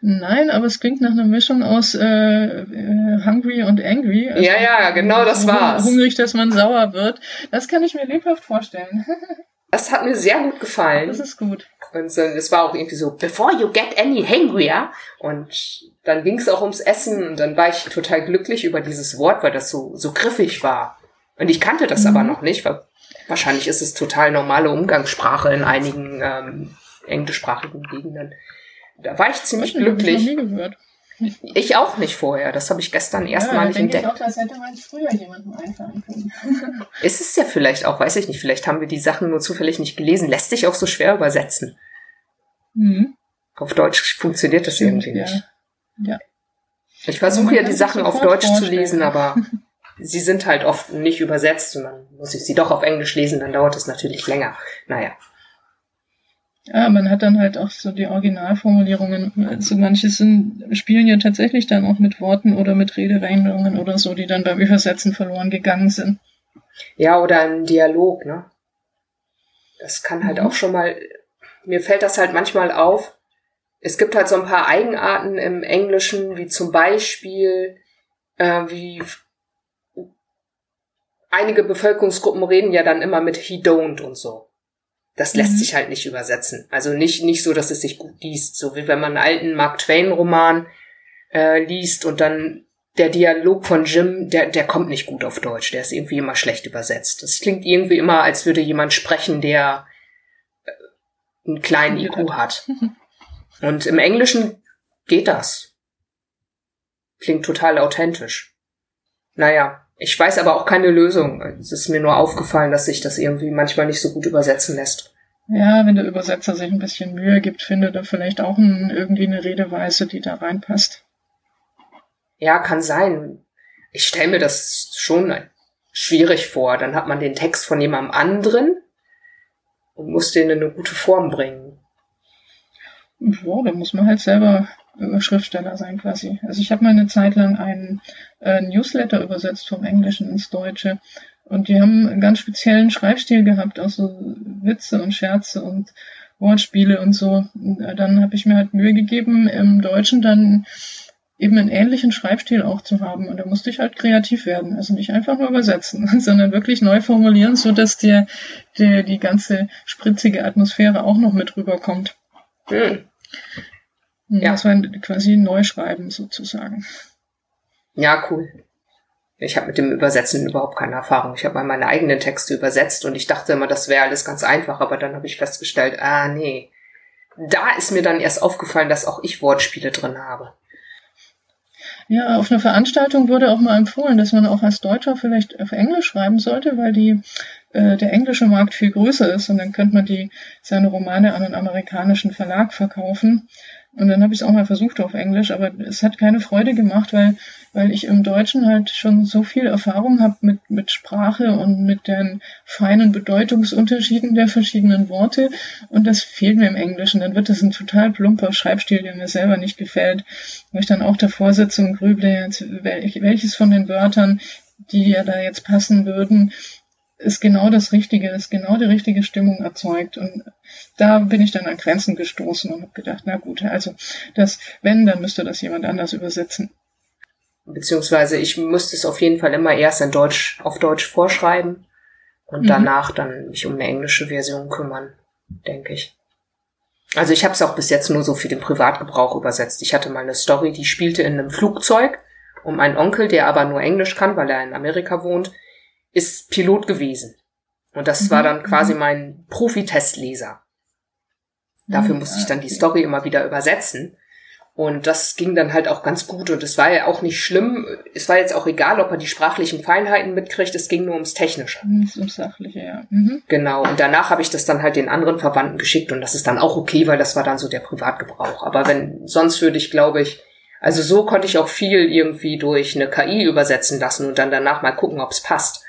Nein, aber es klingt nach einer Mischung aus äh, äh, hungry und angry. Also ja, ja, genau das war's. Hungrig, dass man sauer wird. Das kann ich mir lebhaft vorstellen. <laughs> das hat mir sehr gut gefallen. Das ist gut. Und so, es war auch irgendwie so, before you get any hangrier. Und dann ging es auch ums Essen und dann war ich total glücklich über dieses Wort, weil das so, so griffig war. Und ich kannte das mhm. aber noch nicht, weil wahrscheinlich ist es total normale Umgangssprache in einigen ähm, englischsprachigen Gegenden. Da war ich ziemlich ich glücklich. Ich, noch nie gehört. ich auch nicht vorher. Das habe ich gestern erstmalig ja, entdeckt. Ich auch, das hätte man früher jemandem einfallen können. <laughs> ist es ja vielleicht auch, weiß ich nicht. Vielleicht haben wir die Sachen nur zufällig nicht gelesen. Lässt sich auch so schwer übersetzen. Mhm. Auf Deutsch funktioniert das Stimmt, irgendwie ja. nicht. Ja. Ich versuche man ja die Sachen auf Deutsch zu lesen, aber <laughs> sie sind halt oft nicht übersetzt und dann muss ich sie doch auf Englisch lesen, dann dauert es natürlich länger. Naja. Ja, man hat dann halt auch so die Originalformulierungen. Also manche sind, spielen ja tatsächlich dann auch mit Worten oder mit Redewendungen oder so, die dann beim Übersetzen verloren gegangen sind. Ja, oder ein Dialog, ne? Das kann halt Mhm. auch schon mal, mir fällt das halt manchmal auf. Es gibt halt so ein paar Eigenarten im Englischen, wie zum Beispiel, äh, wie einige Bevölkerungsgruppen reden ja dann immer mit he don't und so. Das lässt Mhm. sich halt nicht übersetzen. Also nicht, nicht so, dass es sich gut liest. So wie wenn man einen alten Mark Twain Roman äh, liest und dann der Dialog von Jim, der, der kommt nicht gut auf Deutsch. Der ist irgendwie immer schlecht übersetzt. Das klingt irgendwie immer, als würde jemand sprechen, der äh, einen kleinen IQ hat. <laughs> Und im Englischen geht das. Klingt total authentisch. Naja, ich weiß aber auch keine Lösung. Es ist mir nur aufgefallen, dass sich das irgendwie manchmal nicht so gut übersetzen lässt. Ja, wenn der Übersetzer sich ein bisschen Mühe gibt, findet er vielleicht auch ein, irgendwie eine Redeweise, die da reinpasst. Ja, kann sein. Ich stelle mir das schon schwierig vor. Dann hat man den Text von jemandem anderen und muss den in eine gute Form bringen. Ja, da muss man halt selber Schriftsteller sein quasi. Also ich habe mal eine Zeit lang einen äh, Newsletter übersetzt vom Englischen ins Deutsche und die haben einen ganz speziellen Schreibstil gehabt, auch so Witze und Scherze und Wortspiele und so. Und, äh, dann habe ich mir halt Mühe gegeben, im Deutschen dann eben einen ähnlichen Schreibstil auch zu haben. Und da musste ich halt kreativ werden. Also nicht einfach nur übersetzen, <laughs> sondern wirklich neu formulieren, so dass dir, dir die ganze spritzige Atmosphäre auch noch mit rüberkommt. Hm. Ja. Das war quasi Neuschreiben sozusagen. Ja, cool. Ich habe mit dem Übersetzen überhaupt keine Erfahrung. Ich habe mal meine eigenen Texte übersetzt und ich dachte immer, das wäre alles ganz einfach, aber dann habe ich festgestellt, ah nee. Da ist mir dann erst aufgefallen, dass auch ich Wortspiele drin habe. Ja, auf einer Veranstaltung wurde auch mal empfohlen, dass man auch als Deutscher vielleicht auf Englisch schreiben sollte, weil die, äh, der englische Markt viel größer ist und dann könnte man die, seine Romane an einen amerikanischen Verlag verkaufen. Und dann habe ich es auch mal versucht auf Englisch, aber es hat keine Freude gemacht, weil, weil ich im Deutschen halt schon so viel Erfahrung habe mit, mit Sprache und mit den feinen Bedeutungsunterschieden der verschiedenen Worte. Und das fehlt mir im Englischen. Dann wird das ein total plumper Schreibstil, der mir selber nicht gefällt. Wo ich dann auch davor sitze und grüble, jetzt, welches von den Wörtern, die ja da jetzt passen würden, ist genau das Richtige, ist genau die richtige Stimmung erzeugt. Und da bin ich dann an Grenzen gestoßen und habe gedacht, na gut, also das, wenn, dann müsste das jemand anders übersetzen. Beziehungsweise ich müsste es auf jeden Fall immer erst in Deutsch, auf Deutsch vorschreiben und mhm. danach dann mich um eine englische Version kümmern, denke ich. Also ich habe es auch bis jetzt nur so für den Privatgebrauch übersetzt. Ich hatte mal eine Story, die spielte in einem Flugzeug um einen Onkel, der aber nur Englisch kann, weil er in Amerika wohnt, ist Pilot gewesen. Und das mhm. war dann quasi mein Profi-Testleser. Dafür Mhm, musste ich dann die Story immer wieder übersetzen. Und das ging dann halt auch ganz gut. Und es war ja auch nicht schlimm. Es war jetzt auch egal, ob er die sprachlichen Feinheiten mitkriegt. Es ging nur ums Technische. Ums Sachliche, ja. Mhm. Genau. Und danach habe ich das dann halt den anderen Verwandten geschickt. Und das ist dann auch okay, weil das war dann so der Privatgebrauch. Aber wenn, sonst würde ich, glaube ich, also so konnte ich auch viel irgendwie durch eine KI übersetzen lassen und dann danach mal gucken, ob es passt.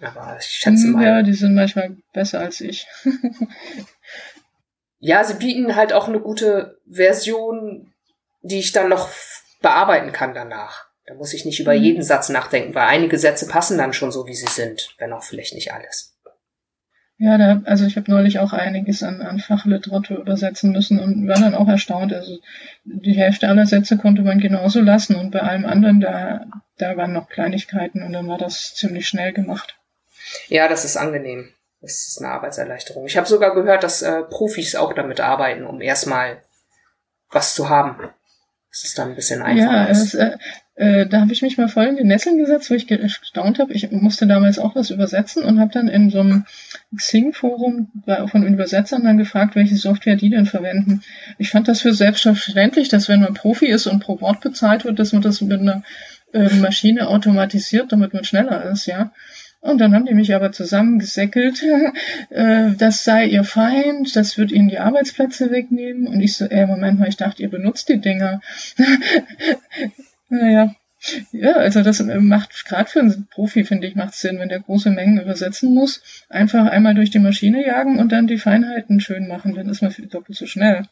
Aber ich schätze mal. Ja, die sind manchmal besser als ich. <laughs> ja, sie bieten halt auch eine gute Version, die ich dann noch bearbeiten kann danach. Da muss ich nicht über mhm. jeden Satz nachdenken, weil einige Sätze passen dann schon so, wie sie sind, wenn auch vielleicht nicht alles. Ja, da, also ich habe neulich auch einiges an, an Fachliteratur übersetzen müssen und war dann auch erstaunt. Also die Hälfte aller Sätze konnte man genauso lassen und bei allem anderen, da, da waren noch Kleinigkeiten und dann war das ziemlich schnell gemacht. Ja, das ist angenehm. Das ist eine Arbeitserleichterung. Ich habe sogar gehört, dass äh, Profis auch damit arbeiten, um erstmal was zu haben. Das ist dann ein bisschen einfacher. Ja, es, äh, äh, da habe ich mich mal voll in die Nesseln gesetzt, wo ich gestaunt habe. Ich musste damals auch was übersetzen und habe dann in so einem Xing-Forum von Übersetzern dann gefragt, welche Software die denn verwenden. Ich fand das für selbstverständlich, dass wenn man Profi ist und pro Wort bezahlt wird, dass man das mit einer äh, Maschine automatisiert, damit man schneller ist, ja. Und dann haben die mich aber zusammengesäckelt, <laughs> äh, das sei ihr Feind, das wird ihnen die Arbeitsplätze wegnehmen. Und ich so, ey, Moment mal, ich dachte, ihr benutzt die Dinger. <laughs> naja. Ja, also das macht gerade für einen Profi, finde ich, macht Sinn, wenn der große Mengen übersetzen muss. Einfach einmal durch die Maschine jagen und dann die Feinheiten schön machen, dann ist man doppelt so schnell.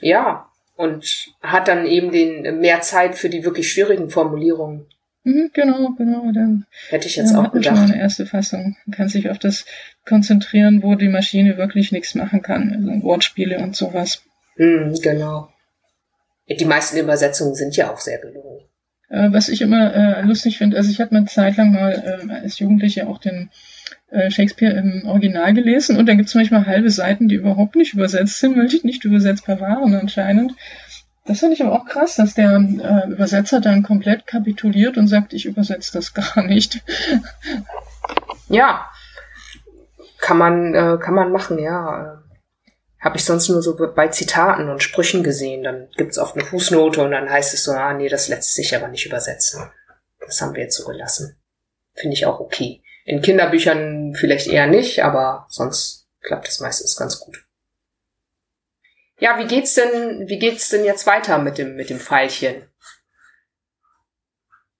Ja, und hat dann eben den mehr Zeit für die wirklich schwierigen Formulierungen. Mhm, genau, genau. Dann hätte ich jetzt auch gedacht. Schon eine erste Fassung. Man kann sich auf das konzentrieren, wo die Maschine wirklich nichts machen kann, also Wortspiele und sowas. Mhm, genau. Die meisten Übersetzungen sind ja auch sehr gelungen. Äh, was ich immer äh, lustig finde, also ich hatte eine Zeit lang mal äh, als Jugendliche auch den äh, Shakespeare im Original gelesen und da gibt es manchmal halbe Seiten, die überhaupt nicht übersetzt sind, weil die nicht übersetzbar waren anscheinend. Das finde ich aber auch krass, dass der äh, Übersetzer dann komplett kapituliert und sagt, ich übersetze das <laughs> gar nicht. Ja, kann man, äh, kann man machen, ja. Habe ich sonst nur so bei Zitaten und Sprüchen gesehen. Dann gibt's oft eine Fußnote und dann heißt es so, ah nee, das lässt sich aber nicht übersetzen. Das haben wir jetzt so gelassen. Finde ich auch okay. In Kinderbüchern vielleicht eher nicht, aber sonst klappt es meistens ganz gut. Ja, wie geht's denn, wie geht's denn jetzt weiter mit dem, mit dem Pfeilchen?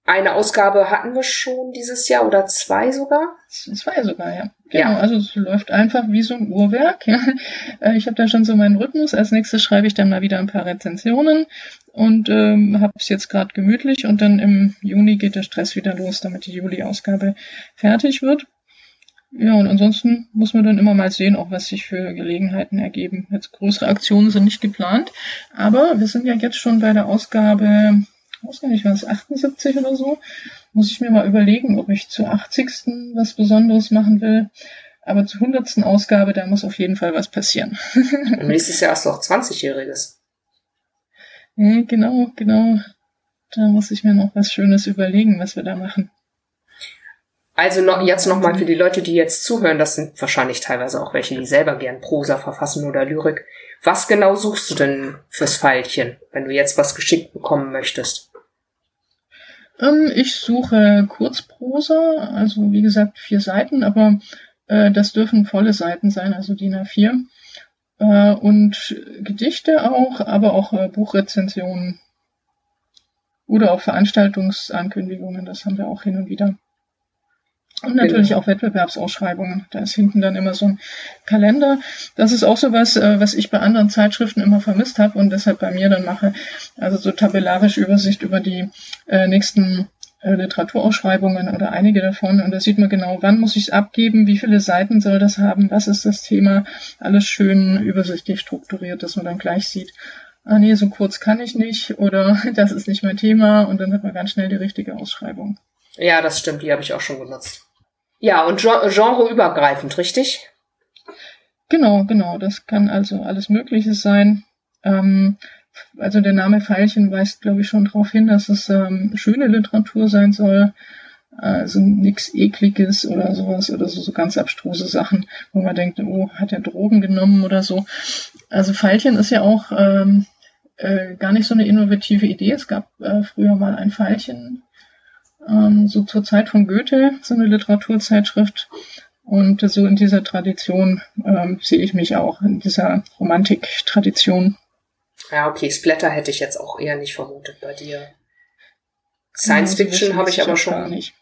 Eine Ausgabe hatten wir schon dieses Jahr oder zwei sogar? Zwei sogar, ja. Genau, ja. also es läuft einfach wie so ein Uhrwerk. Ja. Äh, ich habe da schon so meinen Rhythmus. Als nächstes schreibe ich dann mal wieder ein paar Rezensionen und ähm, habe es jetzt gerade gemütlich und dann im Juni geht der Stress wieder los, damit die Juli-Ausgabe fertig wird. Ja, und ansonsten muss man dann immer mal sehen, auch was sich für Gelegenheiten ergeben. Jetzt größere Aktionen sind nicht geplant, aber wir sind ja jetzt schon bei der Ausgabe, ich weiß gar nicht, was, 78 oder so. Muss ich mir mal überlegen, ob ich zur 80. was Besonderes machen will. Aber zur 100. Ausgabe, da muss auf jeden Fall was passieren. Und nächstes Jahr <laughs> hast du auch 20-Jähriges. Ja, genau, genau. Da muss ich mir noch was Schönes überlegen, was wir da machen. Also noch, jetzt nochmal für die Leute, die jetzt zuhören, das sind wahrscheinlich teilweise auch welche, die selber gern Prosa verfassen oder Lyrik. Was genau suchst du denn fürs Pfeilchen, wenn du jetzt was geschickt bekommen möchtest? Ähm, ich suche Kurzprosa, also wie gesagt vier Seiten, aber äh, das dürfen volle Seiten sein, also DIN A4. Äh, und Gedichte auch, aber auch äh, Buchrezensionen oder auch Veranstaltungsankündigungen, das haben wir auch hin und wieder. Und natürlich auch Wettbewerbsausschreibungen. Da ist hinten dann immer so ein Kalender. Das ist auch so was, äh, was ich bei anderen Zeitschriften immer vermisst habe und deshalb bei mir dann mache. Also so tabellarische Übersicht über die äh, nächsten äh, Literaturausschreibungen oder einige davon. Und da sieht man genau, wann muss ich es abgeben, wie viele Seiten soll das haben, was ist das Thema. Alles schön übersichtlich strukturiert, dass man dann gleich sieht, ah nee, so kurz kann ich nicht oder <laughs> das ist nicht mein Thema und dann hat man ganz schnell die richtige Ausschreibung. Ja, das stimmt, die habe ich auch schon genutzt. Ja, und genreübergreifend, richtig? Genau, genau. Das kann also alles Mögliche sein. Ähm, also der Name Pfeilchen weist, glaube ich, schon darauf hin, dass es ähm, schöne Literatur sein soll. Also nichts Ekliges oder sowas oder so, so ganz abstruse Sachen, wo man denkt, oh, hat er Drogen genommen oder so. Also Pfeilchen ist ja auch ähm, äh, gar nicht so eine innovative Idee. Es gab äh, früher mal ein Pfeilchen ähm, so zur Zeit von Goethe, so eine Literaturzeitschrift. Und so in dieser Tradition ähm, sehe ich mich auch, in dieser Romantik-Tradition. Ja, okay, Splatter hätte ich jetzt auch eher nicht vermutet bei dir. Science Fiction habe ich aber schon. Gar nicht.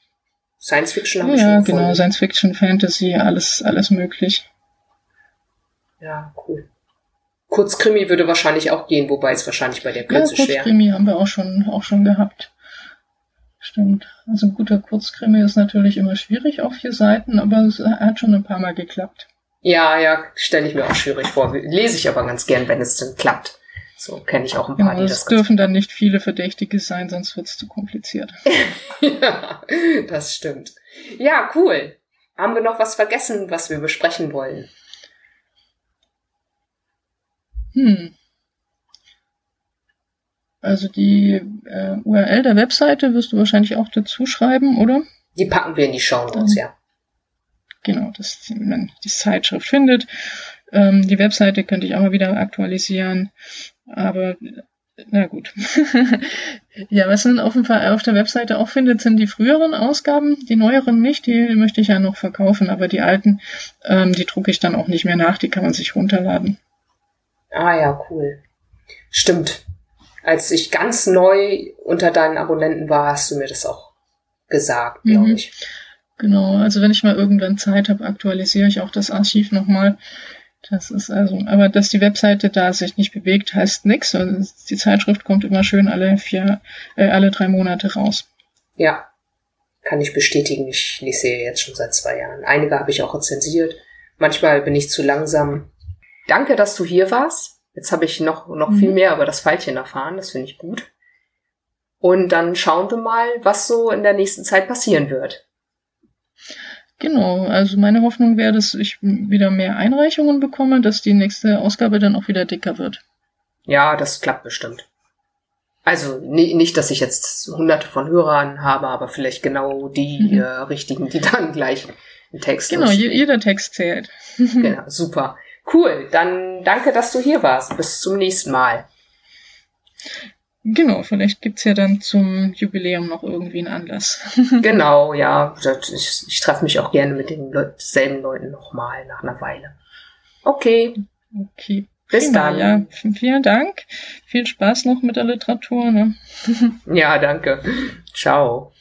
Science Fiction habe ja, ich schon. Ja, genau, Science Fiction, Fantasy, alles, alles möglich. Ja, cool. Kurzkrimi würde wahrscheinlich auch gehen, wobei es wahrscheinlich bei der Kürze ja, schwer. Kurzkrimi haben wir auch schon, auch schon gehabt. Stimmt. Also ein guter Kurzkrimi ist natürlich immer schwierig auf vier Seiten, aber es hat schon ein paar Mal geklappt. Ja, ja, stelle ich mir auch schwierig vor. Lese ich aber ganz gern, wenn es denn klappt. So kenne ich auch ein paar, ja, die das. Es dürfen dann nicht viele Verdächtige sein, sonst wird es zu kompliziert. <laughs> ja, das stimmt. Ja, cool. Haben wir noch was vergessen, was wir besprechen wollen? Hm. Also die äh, URL der Webseite wirst du wahrscheinlich auch dazu schreiben, oder? Die packen wir in die Show Notes, ja. Genau, dass man die Zeitschrift findet. Ähm, die Webseite könnte ich auch mal wieder aktualisieren. Aber Na gut. <laughs> ja, was man auf, dem, auf der Webseite auch findet, sind die früheren Ausgaben. Die neueren nicht, die möchte ich ja noch verkaufen, aber die alten, ähm, die drucke ich dann auch nicht mehr nach, die kann man sich runterladen. Ah ja, cool. Stimmt. Als ich ganz neu unter deinen Abonnenten war, hast du mir das auch gesagt, glaube mhm. ich. Genau, also wenn ich mal irgendwann Zeit habe, aktualisiere ich auch das Archiv nochmal. Das ist also, aber dass die Webseite da sich nicht bewegt, heißt nichts. Also die Zeitschrift kommt immer schön alle vier, äh, alle drei Monate raus. Ja, kann ich bestätigen. Ich lese sie jetzt schon seit zwei Jahren. Einige habe ich auch rezensiert. Manchmal bin ich zu langsam. Danke, dass du hier warst. Jetzt habe ich noch, noch mhm. viel mehr über das Pfeilchen erfahren. Das finde ich gut. Und dann schauen wir mal, was so in der nächsten Zeit passieren wird. Genau, also meine Hoffnung wäre, dass ich wieder mehr Einreichungen bekomme, dass die nächste Ausgabe dann auch wieder dicker wird. Ja, das klappt bestimmt. Also nicht, dass ich jetzt hunderte von Hörern habe, aber vielleicht genau die mhm. äh, richtigen, die dann gleich einen Text Genau, je, jeder Text zählt. genau, <laughs> super. Cool, dann danke, dass du hier warst. Bis zum nächsten Mal. Genau, vielleicht gibt's ja dann zum Jubiläum noch irgendwie einen Anlass. <laughs> genau, ja. Ich, ich treffe mich auch gerne mit den Leut selben Leuten nochmal nach einer Weile. Okay. Okay. Bis Prima, dann. Ja, vielen Dank. Viel Spaß noch mit der Literatur. Ne? <laughs> ja, danke. Ciao.